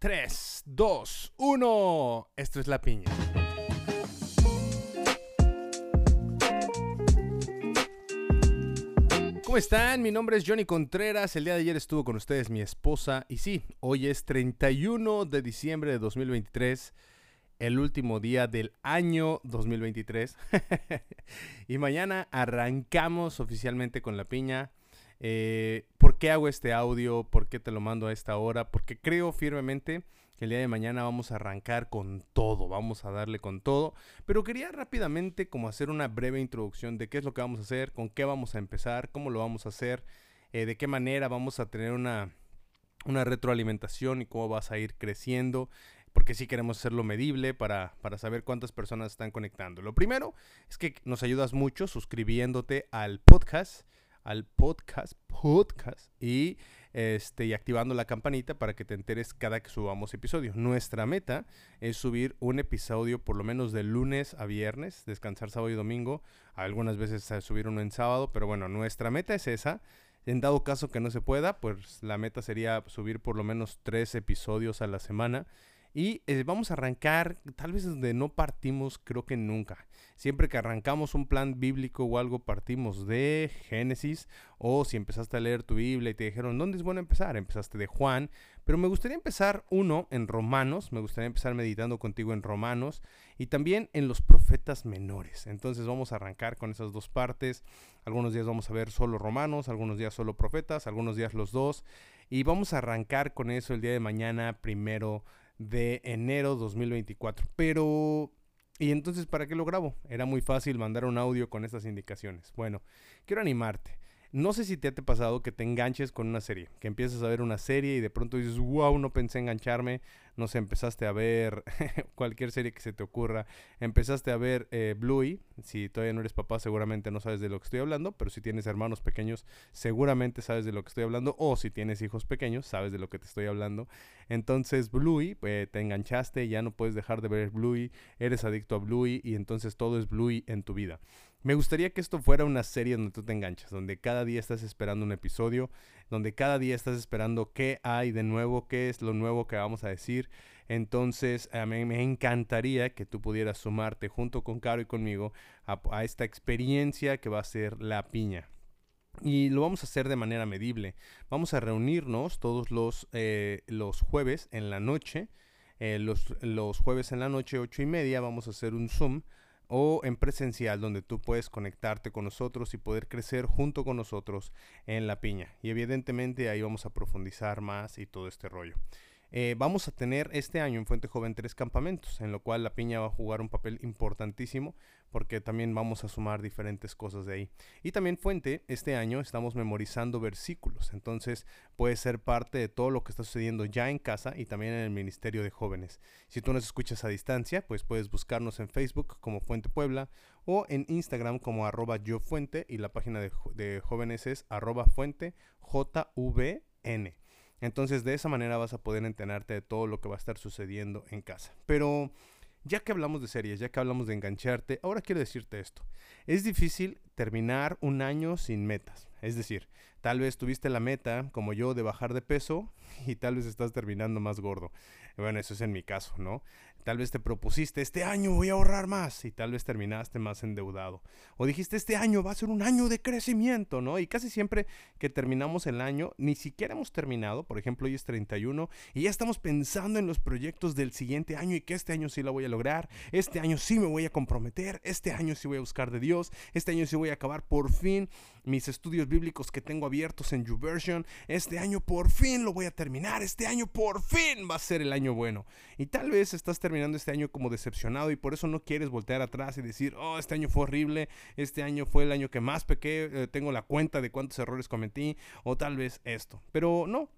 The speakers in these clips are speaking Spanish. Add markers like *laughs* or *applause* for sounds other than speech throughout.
3, 2, 1. Esto es la piña. ¿Cómo están? Mi nombre es Johnny Contreras. El día de ayer estuvo con ustedes mi esposa. Y sí, hoy es 31 de diciembre de 2023, el último día del año 2023. *laughs* y mañana arrancamos oficialmente con la piña. Eh, ¿Por qué hago este audio? ¿Por qué te lo mando a esta hora? Porque creo firmemente que el día de mañana vamos a arrancar con todo, vamos a darle con todo. Pero quería rápidamente como hacer una breve introducción de qué es lo que vamos a hacer, con qué vamos a empezar, cómo lo vamos a hacer, eh, de qué manera vamos a tener una, una retroalimentación y cómo vas a ir creciendo porque sí queremos hacerlo medible para, para, saber cuántas personas están conectando. Lo primero es que nos ayudas mucho suscribiéndote al podcast al podcast, podcast y, este, y activando la campanita para que te enteres cada que subamos episodio. Nuestra meta es subir un episodio por lo menos de lunes a viernes, descansar sábado y domingo, algunas veces subir uno en sábado, pero bueno, nuestra meta es esa. En dado caso que no se pueda, pues la meta sería subir por lo menos tres episodios a la semana. Y eh, vamos a arrancar, tal vez donde no partimos, creo que nunca. Siempre que arrancamos un plan bíblico o algo, partimos de Génesis. O si empezaste a leer tu Biblia y te dijeron, ¿dónde es bueno empezar? Empezaste de Juan. Pero me gustaría empezar uno en Romanos. Me gustaría empezar meditando contigo en Romanos. Y también en los profetas menores. Entonces vamos a arrancar con esas dos partes. Algunos días vamos a ver solo Romanos, algunos días solo profetas, algunos días los dos. Y vamos a arrancar con eso el día de mañana, primero de enero 2024. Pero y entonces, ¿para qué lo grabo? Era muy fácil mandar un audio con estas indicaciones. Bueno, quiero animarte. No sé si te ha pasado que te enganches con una serie, que empiezas a ver una serie y de pronto dices, wow, no pensé engancharme, no sé, empezaste a ver *laughs* cualquier serie que se te ocurra, empezaste a ver eh, Bluey, si todavía no eres papá seguramente no sabes de lo que estoy hablando, pero si tienes hermanos pequeños seguramente sabes de lo que estoy hablando, o si tienes hijos pequeños sabes de lo que te estoy hablando. Entonces Bluey, pues, te enganchaste, ya no puedes dejar de ver Bluey, eres adicto a Bluey y entonces todo es Bluey en tu vida. Me gustaría que esto fuera una serie donde tú te enganchas, donde cada día estás esperando un episodio, donde cada día estás esperando qué hay de nuevo, qué es lo nuevo que vamos a decir. Entonces, a mí me encantaría que tú pudieras sumarte junto con Caro y conmigo a, esta experiencia que va a ser la piña. Y lo vamos a hacer de manera medible. Vamos a reunirnos todos los, eh, los jueves en la noche. Eh, los, los jueves en la noche, ocho y media, vamos a hacer un Zoom o en presencial donde tú puedes conectarte con nosotros y poder crecer junto con nosotros en la piña. Y evidentemente ahí vamos a profundizar más y todo este rollo. Eh, vamos a tener este año en Fuente Joven tres campamentos, en lo cual la piña va a jugar un papel importantísimo porque también vamos a sumar diferentes cosas de ahí. Y también Fuente, este año estamos memorizando versículos, entonces puede ser parte de todo lo que está sucediendo ya en casa y también en el Ministerio de Jóvenes. Si tú nos escuchas a distancia, pues puedes buscarnos en Facebook como Fuente Puebla o en Instagram como arroba yo fuente y la página de, de jóvenes es arroba. Entonces de esa manera vas a poder enterarte de todo lo que va a estar sucediendo en casa. Pero ya que hablamos de series, ya que hablamos de engancharte, ahora quiero decirte esto. Es difícil terminar un año sin metas. Es decir, tal vez tuviste la meta, como yo, de bajar de peso y tal vez estás terminando más gordo. Bueno, eso es en mi caso, ¿no? Tal vez te propusiste, este año voy a ahorrar más y tal vez terminaste más endeudado. O dijiste, este año va a ser un año de crecimiento, ¿no? Y casi siempre que terminamos el año, ni siquiera hemos terminado, por ejemplo, hoy es 31 y ya estamos pensando en los proyectos del siguiente año y que este año sí lo voy a lograr, este año sí me voy a comprometer, este año sí voy a buscar de Dios, este año sí voy a acabar por fin mis estudios bíblicos que tengo abiertos en YouVersion, este año por fin lo voy a terminar, este año por fin va a ser el año bueno. Y tal vez estás terminando este año como decepcionado y por eso no quieres voltear atrás y decir, oh, este año fue horrible, este año fue el año que más pequé, eh, tengo la cuenta de cuántos errores cometí, o tal vez esto. Pero no,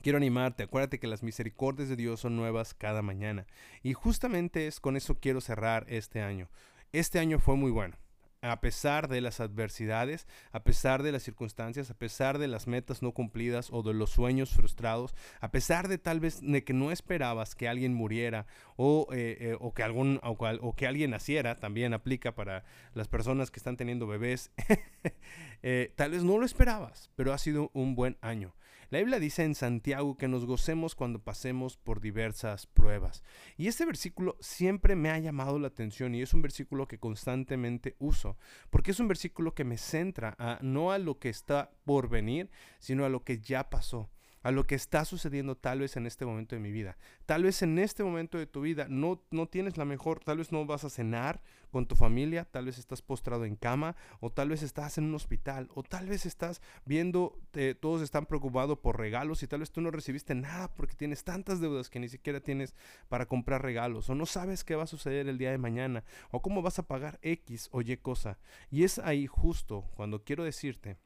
Quiero animarte, acuérdate que las misericordias de Dios son nuevas cada mañana. Y justamente es con eso quiero cerrar este año. Este año fue muy bueno a pesar de las adversidades, a pesar de las circunstancias, a pesar de las metas no cumplidas o de los sueños frustrados, a pesar de tal vez de que no esperabas que alguien muriera o, eh, eh, o que, algún, o, que alguien naciera, también aplica para las personas que están teniendo bebés, *laughs* eh, tal vez no lo esperabas, pero ha sido un buen año. La Biblia dice en Santiago que nos gocemos cuando pasemos por diversas pruebas. Y este versículo siempre me ha llamado la atención y es un versículo que constantemente uso, porque es un versículo que me centra a, no a lo que está por venir, sino a lo que ya pasó a lo que está sucediendo tal vez en este momento de mi vida. Tal vez en este momento de tu vida no, no tienes la mejor, tal vez no vas a cenar con tu familia, tal vez estás postrado en cama, o tal vez estás en un hospital, o tal vez estás viendo, eh, todos están preocupados por regalos y tal vez tú no recibiste nada porque tienes tantas deudas que ni siquiera tienes para comprar regalos, o no sabes qué va a suceder el día de mañana, o cómo vas a pagar X o Y cosa. Y es ahí justo cuando quiero decirte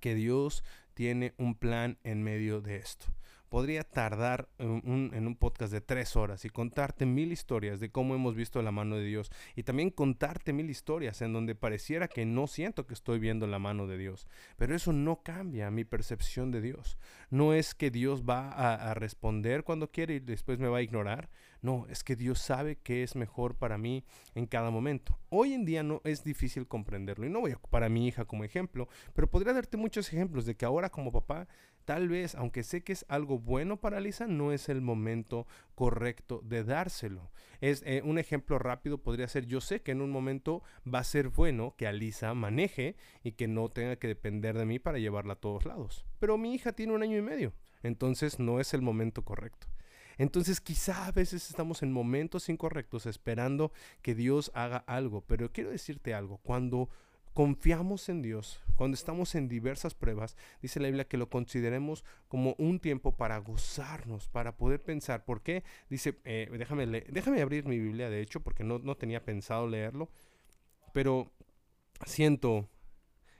que Dios tiene un plan en medio de esto. Podría tardar en un, podcast de tres horas y contarte mil historias de cómo hemos visto la mano de Dios y también contarte mil historias en donde pareciera que no siento que estoy viendo la mano de Dios. Pero eso no cambia mi percepción de Dios. No es que Dios va a, a responder cuando quiere y después me va a ignorar. No, es que Dios sabe qué es mejor para mí en cada momento. Hoy en día no es difícil comprenderlo y no voy a ocupar a mi hija como ejemplo, pero podría darte muchos ejemplos de que ahora como papá, tal vez, aunque sé que es algo bueno para Lisa, no es el momento correcto de dárselo. Es eh, un ejemplo rápido podría ser, yo sé que en un momento va a ser bueno que Alisa maneje y que no tenga que depender de mí para llevarla a todos lados. Pero mi hija tiene un año y medio, entonces no es el momento correcto. Entonces quizá a veces estamos en momentos incorrectos esperando que Dios haga algo, pero quiero decirte algo, cuando confiamos en Dios, cuando estamos en diversas pruebas, dice la Biblia que lo consideremos como un tiempo para gozarnos, para poder pensar. ¿Por qué? Dice, eh, déjame, déjame abrir mi Biblia, de hecho, porque no, no tenía pensado leerlo, pero siento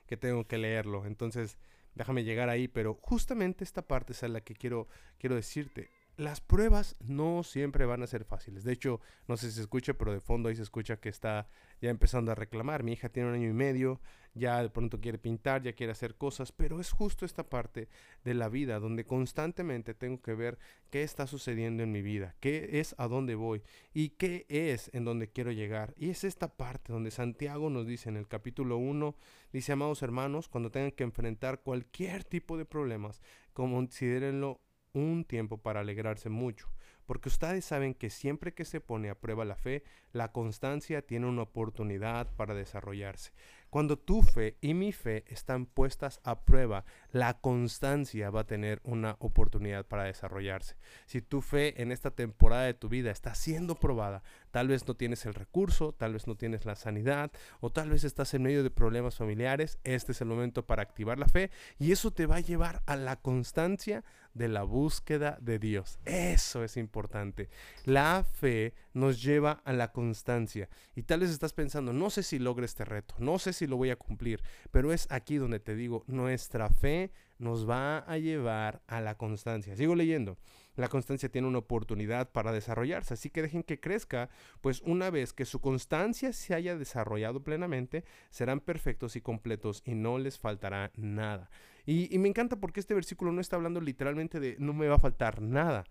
que tengo que leerlo. Entonces, déjame llegar ahí, pero justamente esta parte es la que quiero, quiero decirte las pruebas no siempre van a ser fáciles. De hecho, no sé si se escucha, pero de fondo ahí se escucha que está ya empezando a reclamar. Mi hija tiene un año y medio, ya de pronto quiere pintar, ya quiere hacer cosas, pero es justo esta parte de la vida donde constantemente tengo que ver qué está sucediendo en mi vida, qué es a dónde voy y qué es en donde quiero llegar. Y es esta parte donde Santiago nos dice en el capítulo 1, dice, amados hermanos, cuando tengan que enfrentar cualquier tipo de problemas, considérenlo un tiempo para alegrarse mucho, porque ustedes saben que siempre que se pone a prueba la fe, la constancia tiene una oportunidad para desarrollarse. Cuando tu fe y mi fe están puestas a prueba, la constancia va a tener una oportunidad para desarrollarse. Si tu fe en esta temporada de tu vida está siendo probada, tal vez no tienes el recurso, tal vez no tienes la sanidad o tal vez estás en medio de problemas familiares, este es el momento para activar la fe y eso te va a llevar a la constancia de la búsqueda de Dios. Eso es importante. La fe nos lleva a la constancia. Y tal vez estás pensando, no sé si logre este reto, no sé si lo voy a cumplir, pero es aquí donde te digo, nuestra fe nos va a llevar a la constancia. Sigo leyendo. La constancia tiene una oportunidad para desarrollarse, así que dejen que crezca, pues una vez que su constancia se haya desarrollado plenamente, serán perfectos y completos y no les faltará nada. Y, me encanta porque este versículo no está hablando literalmente de no me va a faltar nada.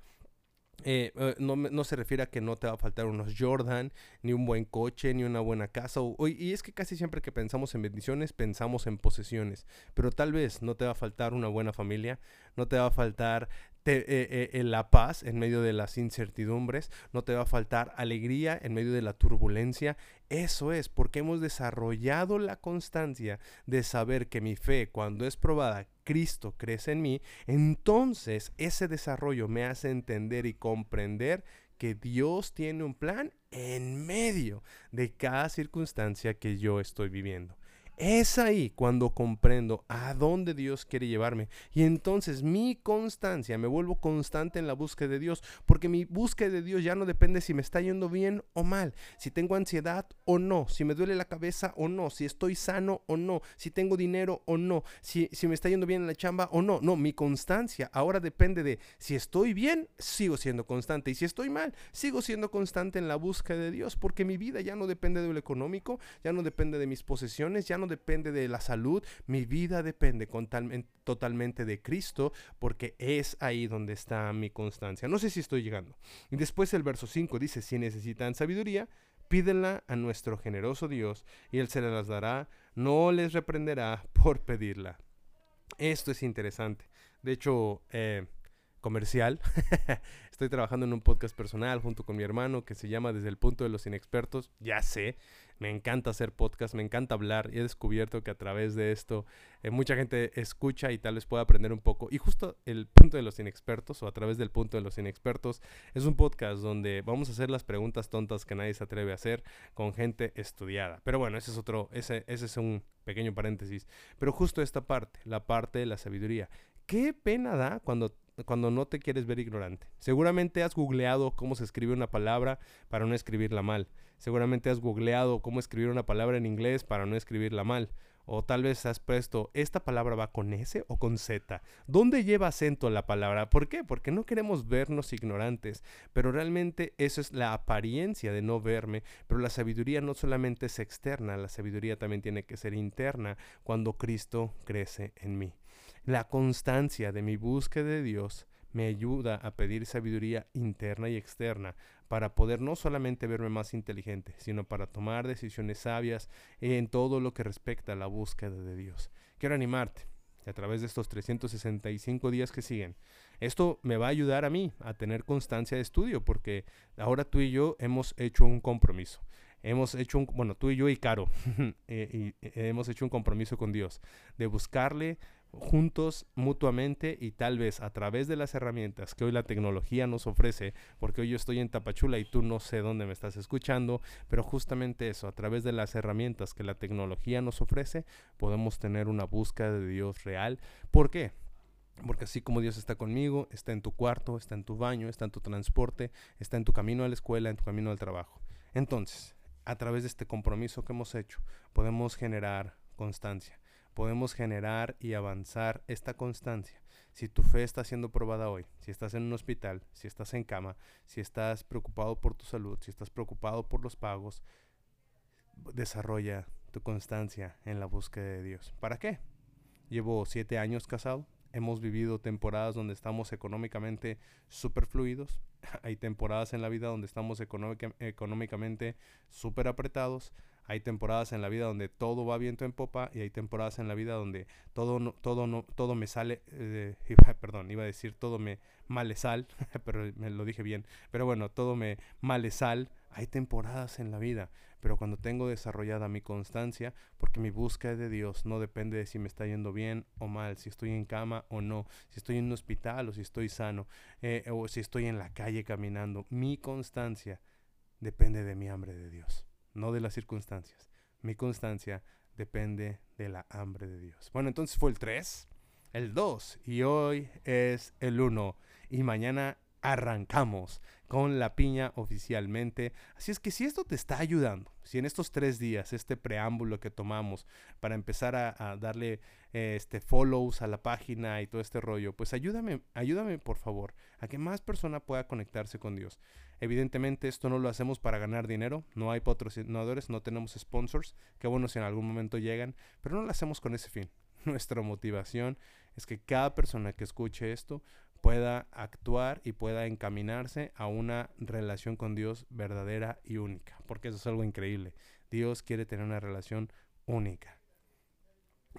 Eh, eh, no, se refiere a que no te va a faltar unos Jordan, ni un buen coche, ni una buena casa. y es que casi siempre que pensamos en bendiciones, pensamos en posesiones. Pero tal vez no te va a faltar una buena familia, no te va a faltar eh, la paz en medio de las incertidumbres, no te va a faltar alegría en medio de la turbulencia. Eso es porque hemos desarrollado la constancia de saber que mi fe, cuando es probada, Cristo crece en mí, entonces ese desarrollo me hace entender y comprender que Dios tiene un plan en medio de cada circunstancia que yo estoy viviendo. Es ahí cuando comprendo a dónde Dios quiere llevarme. Y entonces mi constancia, me vuelvo constante en la búsqueda de Dios, porque mi búsqueda de Dios ya no depende si me está yendo bien o mal, si tengo ansiedad o no, si me duele la cabeza o no, si estoy sano o no, si tengo dinero o no, si, si me está yendo bien en la chamba o no. No, mi constancia ahora depende de si estoy bien, sigo siendo constante. Y si estoy mal, sigo siendo constante en la búsqueda de Dios, porque mi vida ya no depende de lo económico, ya no depende de mis posesiones, ya no depende de la salud, mi vida depende totalmente de Cristo, porque es ahí donde está mi constancia. No sé si estoy llegando. Y después el verso 5 dice, si necesitan sabiduría, pídenla a nuestro generoso Dios, y Él se las dará, no les reprenderá *laughs* por pedirla. Esto es interesante. De hecho, eh, comercial. *laughs* Estoy trabajando en un podcast personal junto con mi hermano que se llama Desde el punto de los inexpertos. Ya sé, me encanta hacer podcast, me encanta hablar y he descubierto que a través de esto eh, mucha gente escucha y tal vez pueda aprender un poco. Y justo el punto de los inexpertos o a través del punto de los inexpertos es un podcast donde vamos a hacer las preguntas tontas que nadie se atreve a hacer con gente estudiada. Pero bueno, ese es otro, ese, ese es un pequeño paréntesis. Pero justo esta parte, la parte de la sabiduría. Qué pena da cuando cuando no te quieres ver ignorante. Seguramente has googleado cómo se escribe una palabra para no escribirla mal. Seguramente has googleado cómo escribir una palabra en inglés para no escribirla mal. O tal vez has puesto, ¿esta palabra va con S o con Z? ¿Dónde lleva acento la palabra? ¿Por qué? Porque no queremos vernos ignorantes. Pero realmente eso es la apariencia de no verme. Pero la sabiduría no solamente es externa, la sabiduría también tiene que ser interna cuando Cristo crece en mí. La constancia de mi búsqueda de Dios me ayuda a pedir sabiduría interna y externa para poder no solamente verme más inteligente, sino para tomar decisiones sabias en todo lo que respecta a la búsqueda de Dios. Quiero animarte a través de estos 365 días que siguen. Esto me va a ayudar a mí a tener constancia de estudio porque ahora tú y yo hemos hecho un compromiso hemos hecho un, bueno, tú y yo y Caro, *laughs* eh, y, hemos hecho un compromiso con Dios de buscarle juntos mutuamente y tal vez a través de las herramientas que hoy la tecnología nos ofrece, porque hoy yo estoy en Tapachula y tú no sé dónde me estás escuchando, pero justamente eso, a través de las herramientas que la tecnología nos ofrece, podemos tener una búsqueda de Dios real. ¿Por qué? Porque así como Dios está conmigo, está en tu cuarto, está en tu baño, está en tu transporte, está en tu camino a la escuela, en tu camino al trabajo. Entonces, a través de este compromiso que hemos hecho, podemos generar constancia podemos generar y avanzar esta constancia. Si tu fe está siendo probada hoy, si estás en un hospital, si estás en cama, si estás preocupado por tu salud, si estás preocupado por los pagos, desarrolla tu constancia en la búsqueda de Dios. ¿Para qué? Llevo siete años casado, hemos vivido temporadas donde estamos económicamente super fluidos, *laughs* hay temporadas en la vida donde estamos económicamente súper apretados, hay temporadas en la vida donde todo va viento en popa y hay temporadas en la vida donde todo no, todo no, todo me sale, eh, *laughs* perdón, iba a decir todo me male sal, *laughs* pero me lo dije bien. Pero bueno, todo me male sal. Hay temporadas en la vida, pero cuando tengo desarrollada mi constancia, porque mi búsqueda de Dios no depende de si me está yendo bien o mal, si estoy en cama o no, si estoy en un hospital o si estoy sano, eh, o si estoy en la calle caminando. Mi constancia depende de mi hambre de Dios no de las circunstancias. Mi constancia depende de la hambre de Dios. Bueno, entonces fue el 3, el 2 y hoy es el 1 y mañana arrancamos con la piña oficialmente. Así es que si esto te está ayudando, si en estos tres días, este preámbulo que tomamos para empezar a, darle este follows a la página y todo este rollo, pues ayúdame, ayúdame por favor a que más personas pueda conectarse con Dios. Evidentemente esto no lo hacemos para ganar dinero, no hay patrocinadores, no tenemos sponsors, que bueno si en algún momento llegan, pero no lo hacemos con ese fin. *laughs* Nuestra motivación es que cada persona que escuche esto pueda actuar y pueda encaminarse a una relación con Dios verdadera y única, porque eso es algo increíble. Dios quiere tener una relación única.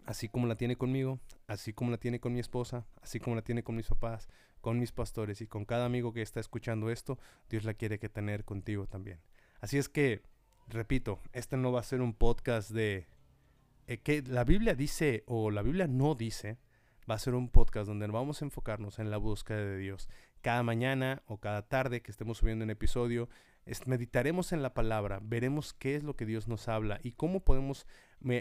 Así como la tiene conmigo, así como la tiene con mi esposa, así como la tiene con mis papás, con mis pastores y con cada amigo que está escuchando esto, Dios la quiere que tener contigo también. Así es que, repito, este no va a ser un podcast de eh, que la Biblia dice o la Biblia no dice, va a ser un podcast donde vamos a enfocarnos en la búsqueda de Dios. Cada mañana o cada tarde que estemos subiendo un episodio, meditaremos en la palabra, veremos qué es lo que Dios nos habla y cómo podemos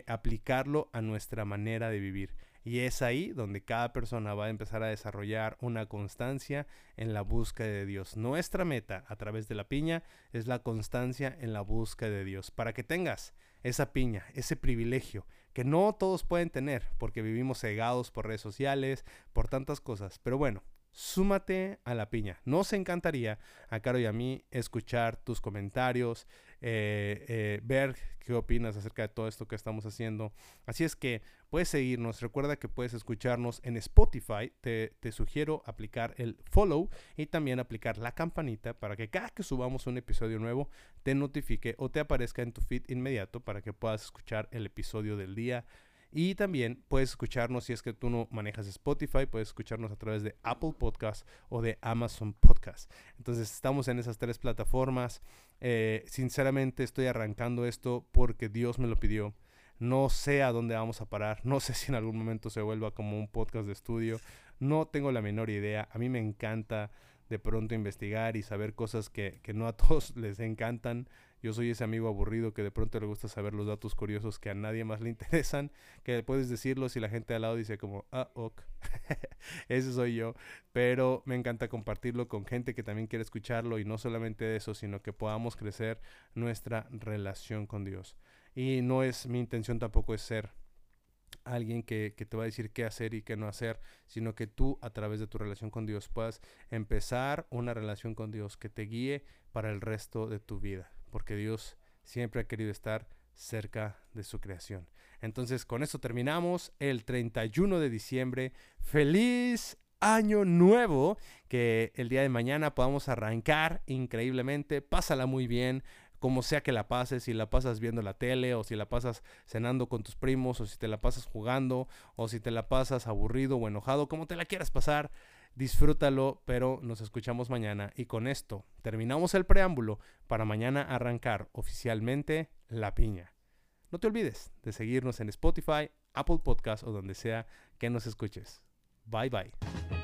aplicarlo a nuestra manera de vivir. Y es ahí donde cada persona va a empezar a desarrollar una constancia en la búsqueda de Dios. Nuestra meta a través de la piña es la constancia en la búsqueda de Dios. Para que tengas esa piña, ese privilegio que no todos pueden tener porque vivimos cegados por redes sociales, por tantas cosas. Pero bueno, súmate a la piña. Nos encantaría a Caro y a mí escuchar tus comentarios, eh, eh, ver qué opinas acerca de todo esto que estamos haciendo. Así es que puedes seguirnos. Recuerda que puedes escucharnos en Spotify. Te, te, sugiero aplicar el follow y también aplicar la campanita para que cada que subamos un episodio nuevo te notifique o te aparezca en tu feed inmediato para que puedas escuchar el episodio del día Y también puedes escucharnos si es que tú no manejas Spotify, puedes escucharnos a través de Apple Podcast o de Amazon Podcast. Entonces estamos en esas tres plataformas. Eh, sinceramente estoy arrancando esto porque Dios me lo pidió. No sé a dónde vamos a parar. No sé *laughs* si en algún momento se vuelva como un podcast de estudio. No tengo la menor idea. A mí me encanta de pronto investigar y saber cosas que, que no a *laughs* todos les encantan. Yo soy ese amigo aburrido que de pronto le gusta saber los datos curiosos que a nadie más le *laughs* interesan, que puedes decirlos y la gente al lado dice como, ah, ok, *laughs* ese soy yo. Pero me encanta compartirlo con gente que también quiere escucharlo y no solamente eso, sino que podamos crecer nuestra relación con Dios. Y no es mi intención tampoco es ser alguien que, que, te va a decir qué hacer y qué no hacer, sino que tú a través de tu relación con Dios puedas empezar una relación con Dios que te guíe para el resto de tu vida porque Dios siempre ha querido estar cerca de su creación. Entonces, con esto terminamos el 31 de diciembre. Feliz año nuevo, que el día de mañana podamos arrancar increíblemente. Pásala muy bien, como sea que la pases, si la pasas viendo la tele o si la pasas cenando con tus primos o si te la pasas jugando o si te la pasas aburrido o enojado, como te la quieras pasar disfrútalo, pero nos escuchamos mañana y con esto terminamos el preámbulo para mañana arrancar oficialmente la piña. No te olvides de seguirnos en Spotify, Apple Podcast o donde sea que nos escuches. Bye bye.